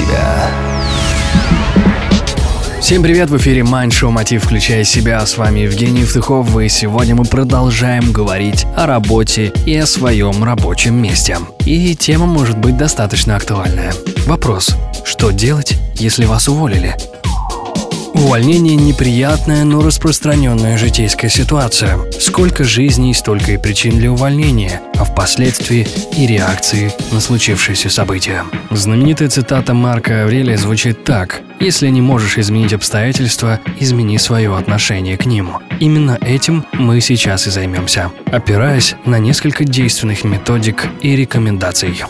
себя. Всем привет, в эфире Mind Show Мотив «Включая себя». С вами Евгений Евтухов, и сегодня мы продолжаем говорить о работе и о своем рабочем месте. И тема может быть достаточно актуальная. Вопрос, что делать, если вас уволили? Увольнение – неприятная, но распространенная житейская ситуация. Сколько жизней, столько и причин для увольнения, а впоследствии и реакции на случившееся событие. Знаменитая цитата Марка Аврелия звучит так «Если не можешь изменить обстоятельства, измени свое отношение к ним». Именно этим мы сейчас и займемся, опираясь на несколько действенных методик и рекомендаций.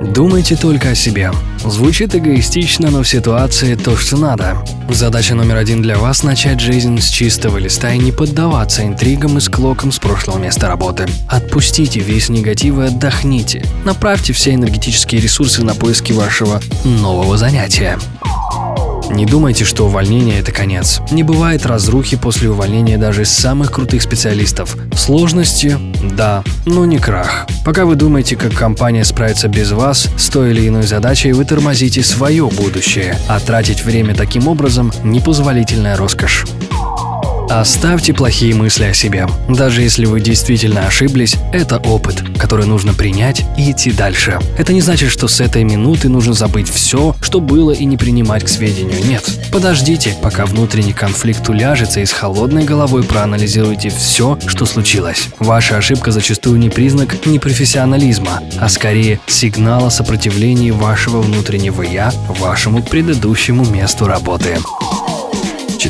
Думайте только о себе. Звучит эгоистично, но в ситуации то, что надо. Задача номер один для вас – начать жизнь с чистого листа и не поддаваться интригам и склокам с прошлого места работы. Отпустите весь негатив и отдохните. Направьте все энергетические ресурсы на поиски вашего нового занятия. Не думайте, что увольнение – это конец. Не бывает разрухи после увольнения даже из самых крутых специалистов. Сложности – да, но не крах. Пока вы думаете, как компания справится без вас с той или иной задачей, вы тормозите свое будущее, а тратить время таким образом – непозволительная роскошь. Оставьте плохие мысли о себе. Даже если вы действительно ошиблись, это опыт, который нужно принять и идти дальше. Это не значит, что с этой минуты нужно забыть все, что было и не принимать к сведению. Нет. Подождите, пока внутренний конфликт уляжется и с холодной головой проанализируйте все, что случилось. Ваша ошибка зачастую не признак непрофессионализма, а скорее сигнал о сопротивлении вашего внутреннего «я» вашему предыдущему месту работы.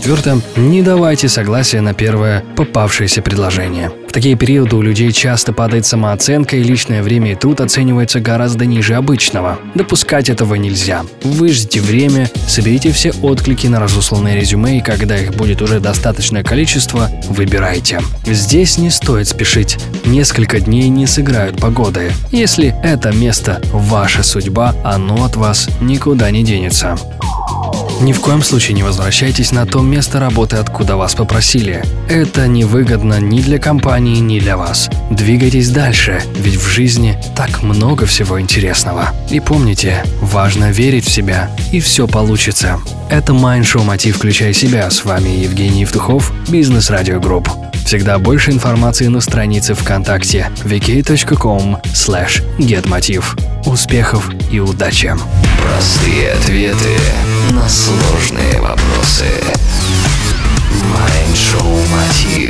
Четвертое. Не давайте согласия на первое попавшееся предложение. В такие периоды у людей часто падает самооценка, и личное время и труд оцениваются гораздо ниже обычного. Допускать этого нельзя. Выждите время, соберите все отклики на разосланные резюме, и когда их будет уже достаточное количество, выбирайте. Здесь не стоит спешить. Несколько дней не сыграют погоды. Если это место ваша судьба, оно от вас никуда не денется. Ни в коем случае не возвращайтесь на то место работы, откуда вас попросили. Это невыгодно ни для компании, ни для вас. Двигайтесь дальше, ведь в жизни так много всего интересного. И помните, важно верить в себя, и все получится. Это шоу Мотив «Включай себя». С вами Евгений Евтухов, Бизнес Радио Групп. Всегда больше информации на странице ВКонтакте vk.com slash getmotiv. Успехов и удачи! Простые ответы сложные вопросы. Майншоу Мотив.